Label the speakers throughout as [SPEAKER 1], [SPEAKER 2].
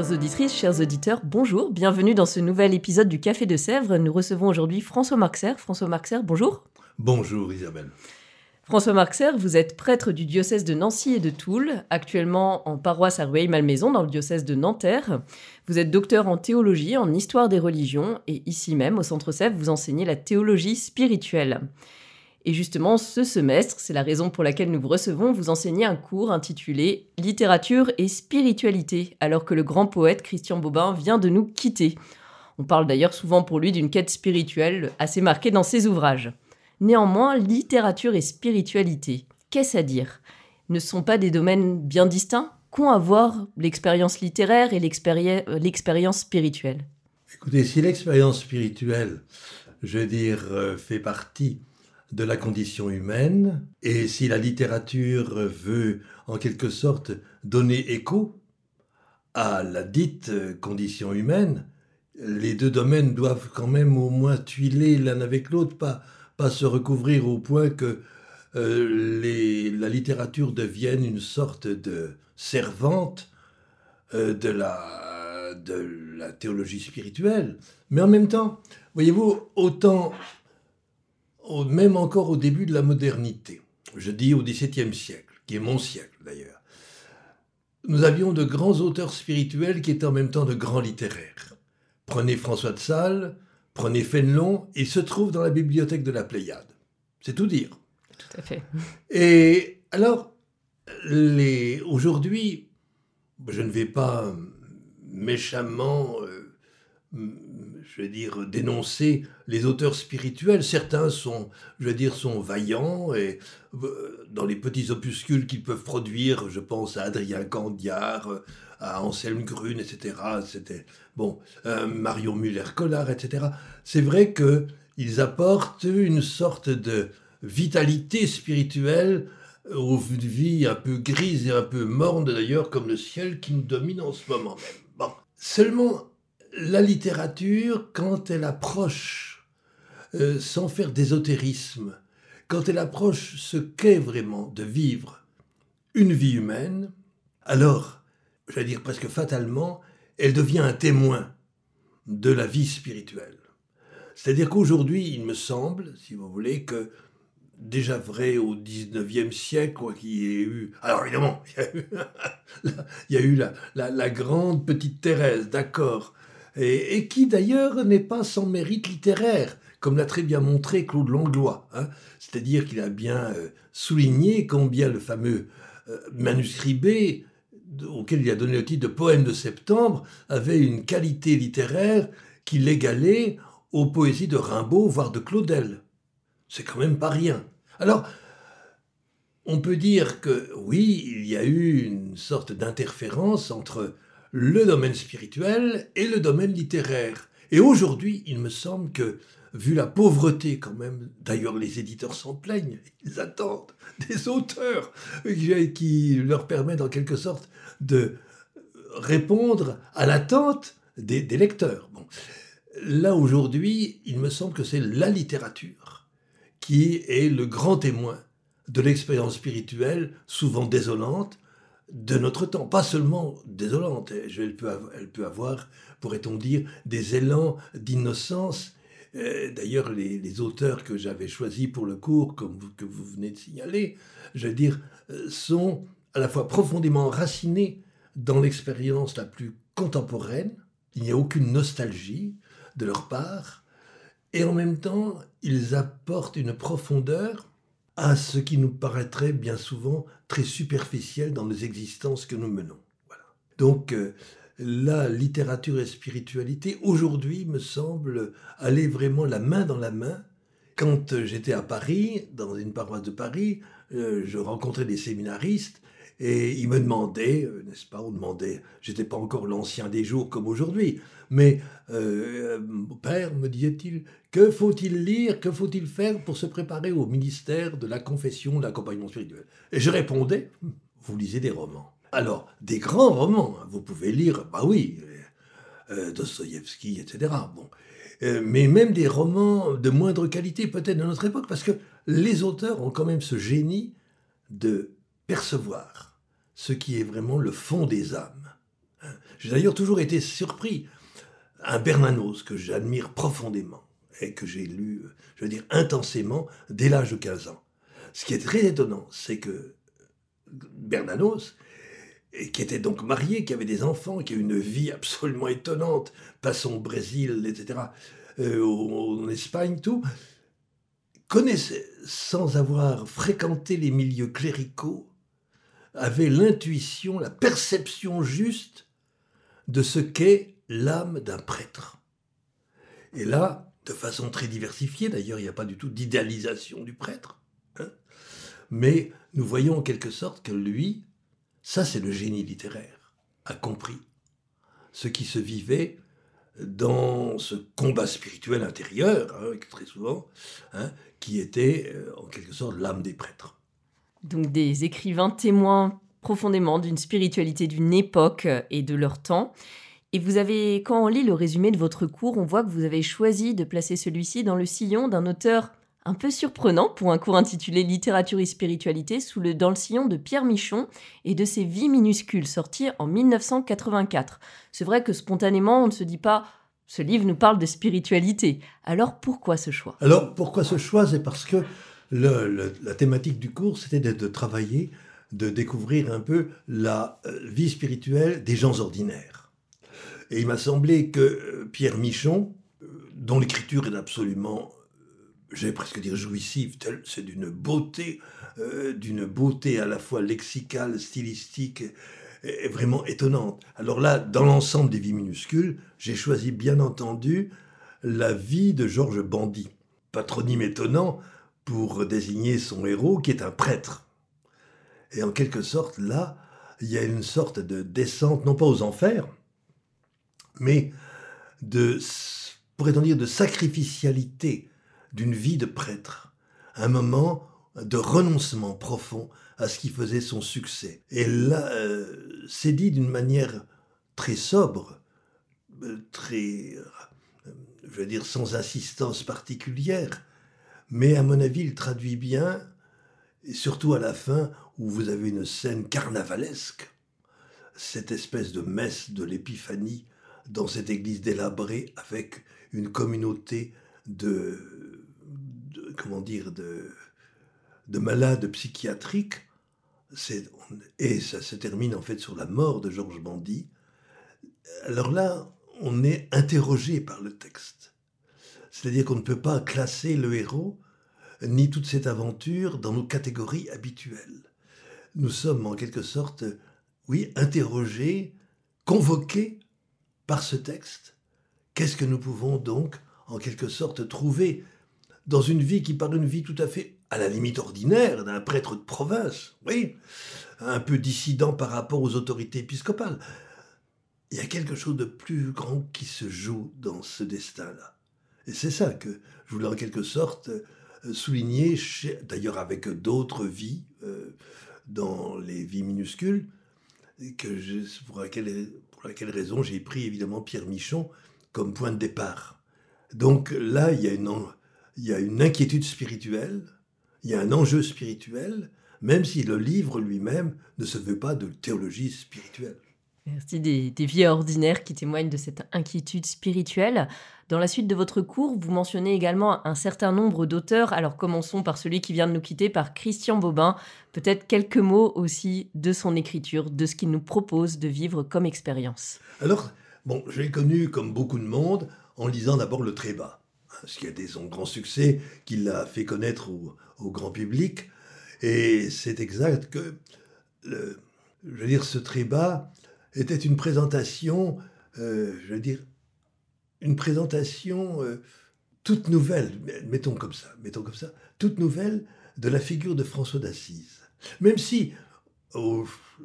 [SPEAKER 1] Chères auditrices, chers auditeurs, bonjour, bienvenue dans ce nouvel épisode du Café de Sèvres. Nous recevons aujourd'hui François Marxer. François Marxer, bonjour.
[SPEAKER 2] Bonjour Isabelle.
[SPEAKER 1] François Marxer, vous êtes prêtre du diocèse de Nancy et de Toul, actuellement en paroisse à Rueil-Malmaison dans le diocèse de Nanterre. Vous êtes docteur en théologie, en histoire des religions et ici même au Centre Sèvres, vous enseignez la théologie spirituelle. Et justement, ce semestre, c'est la raison pour laquelle nous vous recevons, vous enseignez un cours intitulé Littérature et spiritualité, alors que le grand poète Christian Bobin vient de nous quitter. On parle d'ailleurs souvent pour lui d'une quête spirituelle assez marquée dans ses ouvrages. Néanmoins, littérature et spiritualité, qu'est-ce à dire? Ne sont pas des domaines bien distincts? Qu'ont à voir l'expérience littéraire et l'expérience spirituelle?
[SPEAKER 2] Écoutez, si l'expérience spirituelle, je veux dire, euh, fait partie de la condition humaine, et si la littérature veut en quelque sorte donner écho à la dite condition humaine, les deux domaines doivent quand même au moins tuiler l'un avec l'autre, pas, pas se recouvrir au point que euh, les, la littérature devienne une sorte de servante euh, de, la, de la théologie spirituelle. Mais en même temps, voyez-vous, autant même encore au début de la modernité, je dis au XVIIe siècle, qui est mon siècle d'ailleurs, nous avions de grands auteurs spirituels qui étaient en même temps de grands littéraires. Prenez François de Sales, prenez Fénelon, il se trouve dans la bibliothèque de la Pléiade. C'est tout dire.
[SPEAKER 1] Tout à fait.
[SPEAKER 2] Et alors, les... aujourd'hui, je ne vais pas méchamment euh, je veux dire, dénoncer les auteurs spirituels. Certains sont, je veux dire, sont vaillants et euh, dans les petits opuscules qu'ils peuvent produire, je pense à Adrien Candiard, à Anselme Grune, etc. C'était bon, euh, Marion Muller-Collard, etc. C'est vrai que ils apportent une sorte de vitalité spirituelle aux vies un peu grises et un peu mornes d'ailleurs, comme le ciel qui nous domine en ce moment même. Bon, seulement la littérature, quand elle approche, euh, sans faire d'ésotérisme, quand elle approche ce qu'est vraiment de vivre une vie humaine, alors, j'allais dire presque fatalement, elle devient un témoin de la vie spirituelle. C'est-à-dire qu'aujourd'hui, il me semble, si vous voulez, que déjà vrai au XIXe siècle, quoi qu'il y ait eu. Alors évidemment, il y a eu, la, grande petite Thérèse, d'accord, et, qui d'ailleurs n'est pas sans mérite littéraire, comme l'a très bien montré Claude Langlois. Hein. C'est-à-dire qu'il a bien euh, souligné combien le fameux euh, manuscrit B, auquel il a donné le titre de Poème de septembre, avait une qualité littéraire qui l'égalait aux poésies de Rimbaud, voire de Claudel. C'est quand même pas rien. Alors, on peut dire que oui, il y a eu une sorte d'interférence entre le domaine spirituel et le domaine littéraire. Et aujourd'hui, il me semble que, vu la pauvreté quand même, d'ailleurs les éditeurs s'en plaignent, ils attendent des auteurs qui leur permettent en quelque sorte de répondre à l'attente des, lecteurs. Bon. Là aujourd'hui, il me semble que c'est la littérature qui est le grand témoin de l'expérience spirituelle, souvent désolante, de notre temps, pas seulement désolante, elle peut, elle peut avoir, pourrait-on dire, des élans d'innocence. Euh, d'ailleurs, les, auteurs que j'avais choisis pour le cours, comme vous, que vous venez de signaler, je veux dire, euh, sont à la fois profondément enracinés dans l'expérience la plus contemporaine, il n'y a aucune nostalgie de leur part, et en même temps, ils apportent une profondeur à ce qui nous paraîtrait bien souvent très superficiel dans les existences que nous menons. Voilà. Donc euh, la littérature et spiritualité, aujourd'hui, me semble aller vraiment la main dans la main. Quand j'étais à Paris, dans une paroisse de Paris, euh, je rencontrais des séminaristes et ils me demandaient, euh, n'est-ce pas, on demandait, j'étais pas encore l'ancien des jours comme aujourd'hui, mais euh, père, me disait-il, que faut-il lire, que faut-il faire pour se préparer au ministère de la confession, de l'accompagnement spirituel? Et je répondais, vous lisez des romans. Alors, des grands romans, hein, vous pouvez lire, bah oui, euh, Dostoïevski, etc. Bon. mais même des romans de moindre qualité peut-être de notre époque, parce que les auteurs ont quand même ce génie de percevoir ce qui est vraiment le fond des âmes. Hein. J'ai d'ailleurs toujours été surpris. Un Bernanos que j'admire profondément et que j'ai lu, je veux dire, intensément dès l'âge de 15 ans. Ce qui est très étonnant, c'est que Bernanos, qui était donc marié, qui avait des enfants, qui a une vie absolument étonnante, passant au Brésil, etc., euh, en Espagne, tout, connaissait, sans avoir fréquenté les milieux cléricaux, avait l'intuition, la perception juste de ce qu'est l'âme d'un prêtre. Et là, de façon très diversifiée, d'ailleurs, il n'y a pas du tout d'idéalisation du prêtre, hein, mais nous voyons en quelque sorte que lui, ça c'est le génie littéraire, a compris ce qui se vivait dans ce combat spirituel intérieur, hein, très souvent, hein, qui était euh, en quelque sorte l'âme des prêtres
[SPEAKER 1] donc des écrivains témoins profondément d'une spiritualité d'une époque et de leur temps. Et vous avez, quand on lit le résumé de votre cours, on voit que vous avez choisi de placer celui-ci dans le sillon d'un auteur un peu surprenant pour un cours intitulé Littérature et spiritualité sous le, dans le sillon de Pierre Michon et de ses Vies minuscules sorties en 1984. C'est vrai que spontanément, on ne se dit pas ce livre nous parle de spiritualité. Alors pourquoi ce choix?
[SPEAKER 2] Alors pourquoi ce choix? C'est parce que la thématique du cours, c'était de, travailler, de découvrir un peu la euh, vie spirituelle des gens ordinaires. Et il m'a semblé que euh, Pierre Michon, euh, dont l'écriture est absolument, j'allais presque dire jouissive, c'est d'une beauté, d'une beauté à la fois lexicale, stylistique, et vraiment étonnante. Alors là, dans l'ensemble des vies minuscules, j'ai choisi bien entendu la vie de Georges Bandy. Patronyme étonnant, pour désigner son héros qui est un prêtre. Et en quelque sorte, là, il y a une sorte de descente, non pas aux enfers, mais de, pourrait-on dire, de sacrificialité d'une vie de prêtre. Un moment de renoncement profond à ce qui faisait son succès. Et là, euh, c'est dit d'une manière très sobre, euh, très, euh, je veux dire, sans insistance particulière, mais à mon avis, il traduit bien, et surtout à la fin, où vous avez une scène carnavalesque, cette espèce de messe de l'épiphanie dans cette église délabrée avec une communauté de, comment dire, de, de malades psychiatriques. Et ça se termine en fait sur la mort de Georges Bandy. Alors là, on est interrogé par le texte. C'est-à-dire qu'on ne peut pas classer le héros ni toute cette aventure dans nos catégories habituelles. Nous sommes en quelque sorte, oui, interrogés, convoqués par ce texte. Qu'est-ce que nous pouvons donc, en quelque sorte, trouver dans une vie qui paraît une vie tout à fait à la limite ordinaire d'un prêtre de province, oui, un peu dissident par rapport aux autorités épiscopales? Il y a quelque chose de plus grand qui se joue dans ce destin-là. Et c'est ça que je voulais en quelque sorte euh, souligner, d'ailleurs avec d'autres vies, euh, dans les vies minuscules, que je, pour, laquelle, pour laquelle raison j'ai pris évidemment Pierre Michon comme point de départ. Donc là, il y a une, il y a une inquiétude spirituelle, il y a un enjeu spirituel, même si le livre lui-même ne se veut pas de théologie spirituelle.
[SPEAKER 1] Merci des, vies ordinaires qui témoignent de cette inquiétude spirituelle. Dans la suite de votre cours, vous mentionnez également un certain nombre d'auteurs. Alors commençons par celui qui vient de nous quitter, par Christian Bobin. Peut-être quelques mots aussi de son écriture, de ce qu'il nous propose de vivre comme expérience.
[SPEAKER 2] Alors, bon, je l'ai connu comme beaucoup de monde en lisant d'abord Le Trébat, ce qui a été son grand succès, qui l'a fait connaître au, grand public. Et c'est exact que, je veux dire, ce Trébat était une présentation, euh, je veux dire, une présentation euh, toute nouvelle, mettons comme ça, mettons comme ça, toute nouvelle de la figure de François d'Assise. Même si,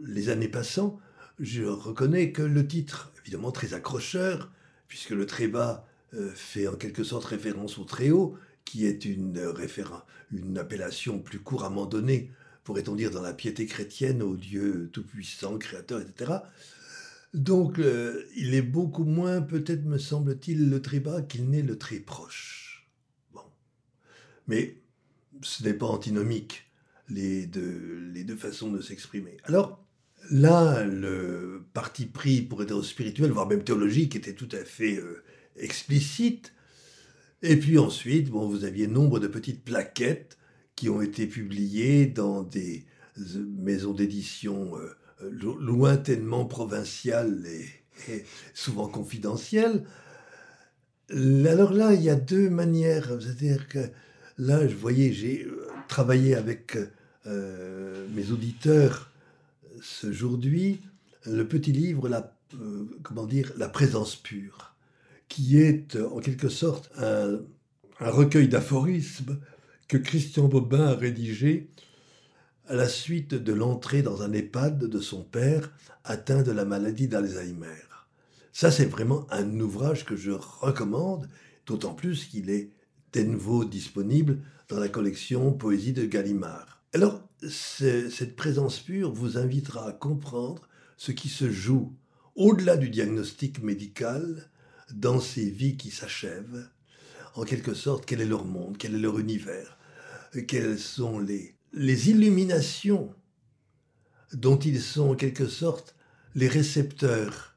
[SPEAKER 2] les années passant, je reconnais que le titre, évidemment très accrocheur, puisque le très bas euh, fait en quelque sorte référence au très haut, qui est une, une appellation plus couramment donnée, pourrait-on dire, dans la piété chrétienne au Dieu tout-puissant, créateur, etc. Donc, il est beaucoup moins, peut-être me semble-t-il, le très bas qu'il n'est le très proche. Bon. Mais ce n'est pas antinomique, les deux, les deux façons de s'exprimer. Alors, là, le parti pris pour être spirituel, voire même théologique, était tout à fait euh, explicite. Et puis ensuite, bon, vous aviez nombre de petites plaquettes qui ont été publiées dans des euh, maisons d'édition euh, lointainement provinciales et, souvent confidentielles. Alors là, il y a deux manières. C'est-à-dire que là, je voyais, j'ai travaillé avec mes auditeurs aujourd'hui le petit livre, la, euh, comment dire, La présence pure, qui est en quelque sorte un, recueil d'aphorismes que Christian Bobin a rédigé à la suite de l'entrée dans un EHPAD de son père atteint de la maladie d'Alzheimer. Ça, c'est vraiment un ouvrage que je recommande, d'autant plus qu'il est de nouveau disponible dans la collection Poésie de Gallimard. Alors, cette présence pure vous invitera à comprendre ce qui se joue au-delà du diagnostic médical dans ces vies qui s'achèvent. En quelque sorte, quel est leur monde, quel est leur univers, quelles sont les, les illuminations dont ils sont en quelque sorte les récepteurs,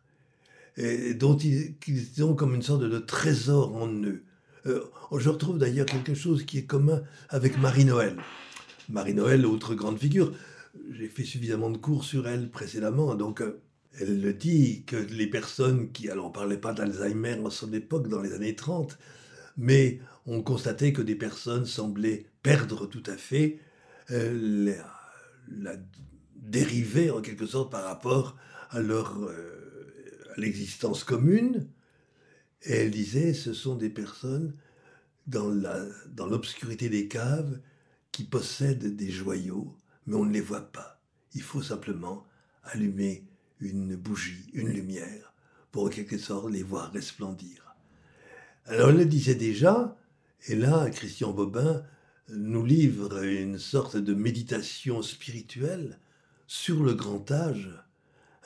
[SPEAKER 2] et dont ils, ont comme une sorte de trésor en eux. Euh, je retrouve d'ailleurs quelque chose qui est commun avec Marie-Noël. Marie-Noël, autre grande figure. J'ai fait suffisamment de cours sur elle précédemment, donc euh, elle le dit que les personnes qui, alors on ne parlait pas d'Alzheimer en son époque, dans les années 30, mais on constatait que des personnes semblaient perdre tout à fait euh, la, dérivée en quelque sorte par rapport à leur euh, à l'existence commune. Et elle disait, ce sont des personnes dans l'obscurité dans des caves qui possèdent des joyaux, mais on ne les voit pas. Il faut simplement allumer une bougie, une lumière, pour en quelque sorte les voir resplendir. Alors elle le disait déjà, et là, Christian Bobin nous livre une sorte de méditation spirituelle sur le grand âge,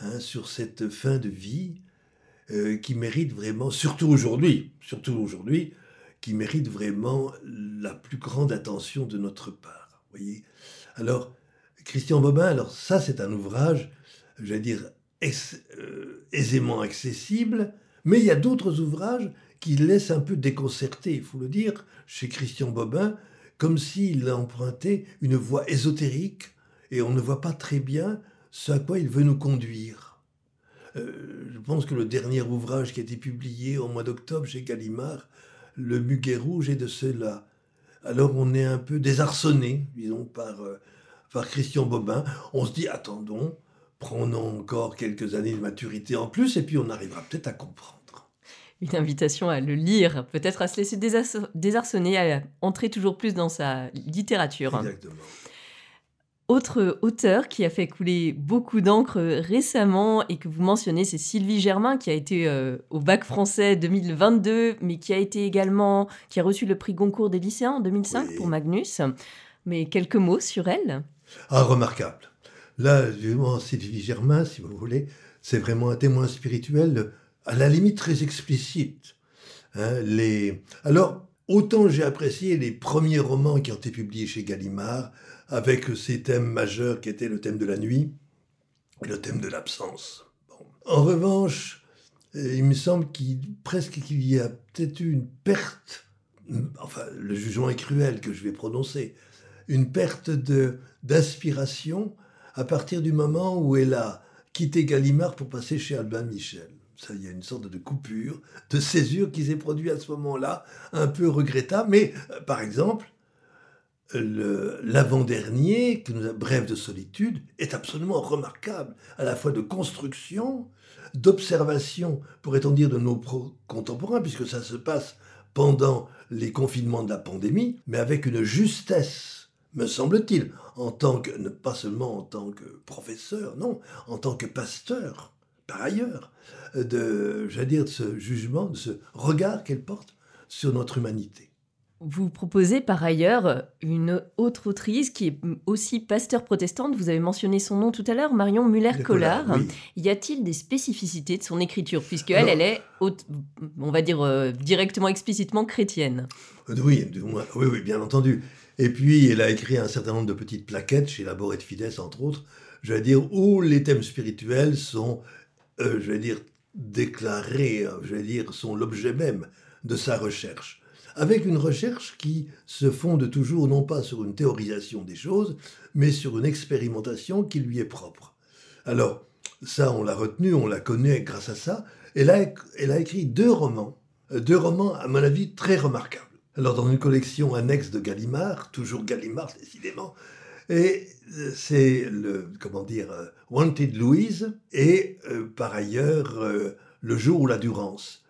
[SPEAKER 2] hein, sur cette fin de vie euh, qui mérite vraiment, surtout aujourd'hui, surtout aujourd'hui, qui mérite vraiment la plus grande attention de notre part. Voyez alors, Christian Bobin, alors ça c'est un ouvrage, j'allais dire, euh, aisément accessible, mais il y a d'autres ouvrages qui laissent un peu déconcerter, il faut le dire, chez Christian Bobin, comme s'il empruntait une voie ésotérique et on ne voit pas très bien ce à quoi il veut nous conduire. Euh, je pense que le dernier ouvrage qui a été publié au mois d'octobre chez Gallimard le muguet rouge est de cela. Alors on est un peu désarçonné, disons, par, euh, par Christian Bobin. On se dit, attendons, prenons encore quelques années de maturité en plus, et puis on arrivera peut-être à comprendre.
[SPEAKER 1] Une invitation à le lire, peut-être à se laisser désarçonner, à entrer toujours plus dans sa littérature.
[SPEAKER 2] Exactement.
[SPEAKER 1] Autre auteur qui a fait couler beaucoup d'encre récemment et que vous mentionnez, c'est Sylvie Germain qui a été euh, au bac français 2022, mais qui a été également, qui a reçu le prix Goncourt des lycéens en 2005 pour Magnus. Mais quelques mots sur elle?
[SPEAKER 2] Ah, remarquable. Là, Sylvie Germain, si vous voulez, c'est vraiment un témoin spirituel, à la limite très explicite. Hein. Alors, autant j'ai apprécié les premiers romans qui ont été publiés chez Gallimard, avec ces thèmes majeurs qui étaient le thème de la nuit et le thème de l'absence. En revanche, euh, il me semble qu'il presque qu'il y a peut-être eu une perte, enfin le jugement est cruel que je vais prononcer, une perte de d'inspiration à partir du moment où elle a quitté Gallimard pour passer chez Albin Michel. Ça, il y a une sorte de coupure, de césure qui s'est produite à ce moment-là, un peu regrettable. Mais, euh, par exemple, l'avant-dernier, que nous a Brève de solitude, est absolument remarquable, à la fois de construction, d'observation, pourrait-on dire, de nos contemporains, puisque ça se passe pendant les confinements de la pandémie, mais avec une justesse me semble-t-il, en tant que, pas seulement en tant que professeur, non, en tant que pasteur, par ailleurs, de, j'allais dire, de ce jugement, de ce regard qu'elle porte sur notre humanité.
[SPEAKER 1] Vous proposez par ailleurs une autre autrice qui est aussi pasteur protestante. Vous avez mentionné son nom tout à l'heure, Marion Muller-Collard. Y a-t-il des spécificités de son écriture Puisqu'elle, elle est, on va dire, euh, directement, explicitement chrétienne?
[SPEAKER 2] Euh, oui, oui, oui, bien entendu. Et puis, elle a écrit un certain nombre de petites plaquettes chez Labor et Fides, entre autres, je vais dire, où les thèmes spirituels sont, euh, je vais dire, déclarés, je vais dire, sont l'objet même de sa recherche avec une recherche qui se fonde toujours non pas sur une théorisation des choses, mais sur une expérimentation qui lui est propre. Alors, ça, on l'a retenu, on la connaît grâce à ça. Elle a, elle a écrit deux romans, euh, deux romans, à mon avis, très remarquables. Alors, dans une collection annexe de Gallimard, toujours Gallimard, décidément, et euh, c'est le, comment dire, euh, Wanted Louise, et par ailleurs, Le jour ou la Durance.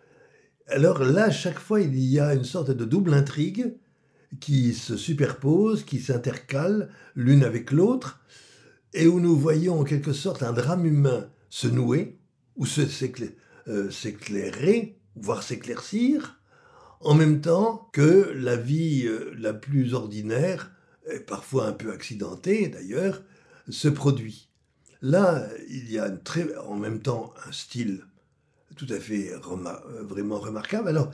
[SPEAKER 2] Alors là, chaque fois, il y a une sorte de double intrigue qui se superpose, qui s'intercale l'une avec l'autre, et où nous voyons en quelque sorte un drame humain se nouer, ou euh, s'éclairer, voire s'éclaircir, en même temps que la vie euh, la plus ordinaire, parfois un peu accidentée d'ailleurs, se produit. Là, il y a en même temps un style tout à fait euh, vraiment remarquable. Alors,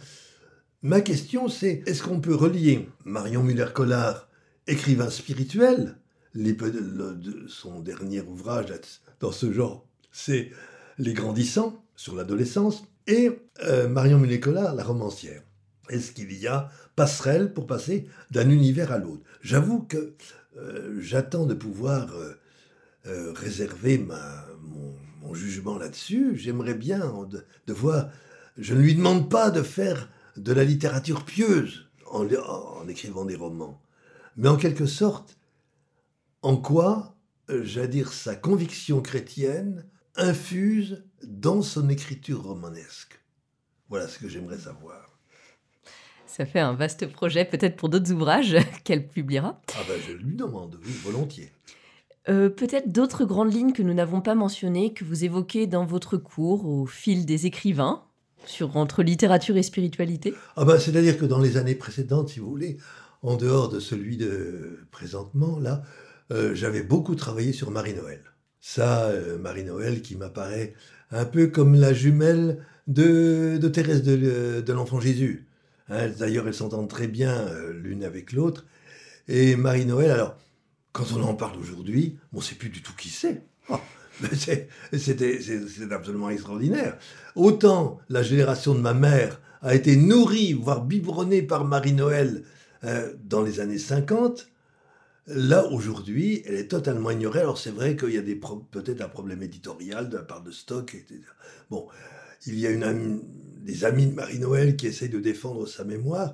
[SPEAKER 2] ma question c'est, est-ce qu'on peut relier Marion Muller-Collard, écrivain spirituel, son dernier ouvrage dans ce genre, c'est Les Grandissants, sur l'adolescence, et euh, Marion Muller-Collard, la romancière? Est-ce qu'il y a passerelle pour passer d'un univers à l'autre? J'avoue que euh, j'attends de pouvoir réserver ma, mon, mon jugement là-dessus. J'aimerais bien de, voir. Je ne lui demande pas de faire de la littérature pieuse en, en écrivant des romans, mais en quelque sorte, en quoi, euh, j'allais dire, sa conviction chrétienne infuse dans son écriture romanesque? Voilà ce que j'aimerais savoir.
[SPEAKER 1] Ça fait un vaste projet, peut-être pour d'autres ouvrages qu'elle publiera.
[SPEAKER 2] Ah ben je lui demande, oui, volontiers.
[SPEAKER 1] Euh, peut-être d'autres grandes lignes que nous n'avons pas mentionnées, que vous évoquez dans votre cours au fil des écrivains, sur, entre littérature et spiritualité?
[SPEAKER 2] Ah bah, C'est-à-dire que dans les années précédentes, si vous voulez, en dehors de celui de présentement, là, euh, j'avais beaucoup travaillé sur Marie-Noël. Ça, euh, Marie-Noël qui m'apparaît un peu comme la jumelle de, de Thérèse de, de l'Enfant Jésus. Hein, d'ailleurs, elles s'entendent très bien l'une avec l'autre. Et Marie-Noël, alors, quand on en parle aujourd'hui, on ne sait plus du tout qui c'est. Oh, c'est absolument extraordinaire. Autant la génération de ma mère a été nourrie, voire biberonnée par Marie-Noël euh, dans les années 50, là aujourd'hui, elle est totalement ignorée. Alors c'est vrai qu'il y a peut-être un problème éditorial de la part de Stock. Bon, il y a une des amis de Marie-Noël qui essayent de défendre sa mémoire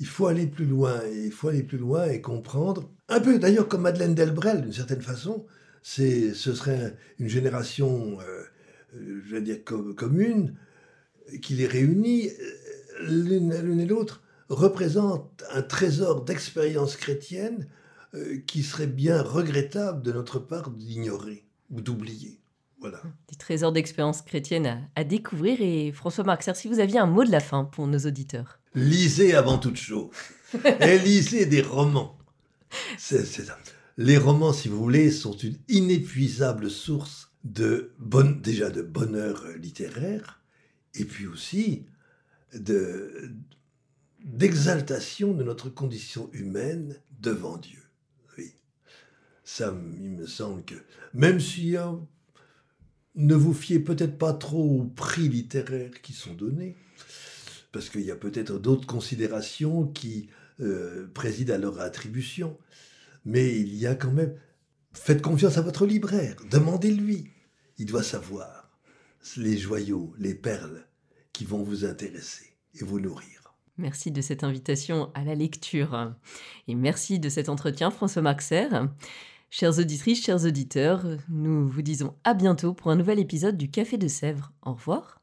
[SPEAKER 2] il faut aller plus loin, il faut aller plus loin et comprendre, un peu d'ailleurs comme Madeleine Delbrel d'une certaine façon, ce serait une génération, euh, euh, je vais dire commune, qui les réunit, euh, l'une, et l'autre, représente un trésor d'expérience chrétienne qui serait bien regrettable de notre part d'ignorer ou d'oublier. Voilà.
[SPEAKER 1] Des trésors d'expérience chrétienne à, à, découvrir. Et François Marxer, si vous aviez un mot de la fin pour nos auditeurs
[SPEAKER 2] lisez avant toute chose. et lisez des romans. C'est, ça. Les romans, si vous voulez, sont une inépuisable source de déjà de bonheur littéraire, et puis aussi de, d'exaltation de notre condition humaine devant Dieu. Oui. Ça, il me semble que, même si hein, ne vous fiez peut-être pas trop aux prix littéraires qui sont donnés, parce qu'il y a peut-être d'autres considérations qui euh, président à leur attribution. Mais il y a quand même... Faites confiance à votre libraire, demandez-lui. Il doit savoir les joyaux, les perles qui vont vous intéresser et vous nourrir.
[SPEAKER 1] Merci de cette invitation à la lecture. Et merci de cet entretien, François Maxer. Chères auditrices, chers auditeurs, nous vous disons à bientôt pour un nouvel épisode du Café de Sèvres. Au revoir.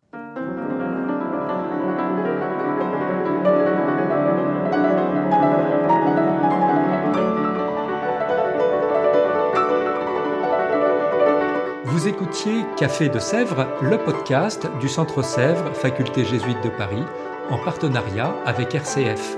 [SPEAKER 3] Vous écoutiez Café de Sèvres, le podcast du Centre Sèvres, Faculté jésuite de Paris, en partenariat avec RCF.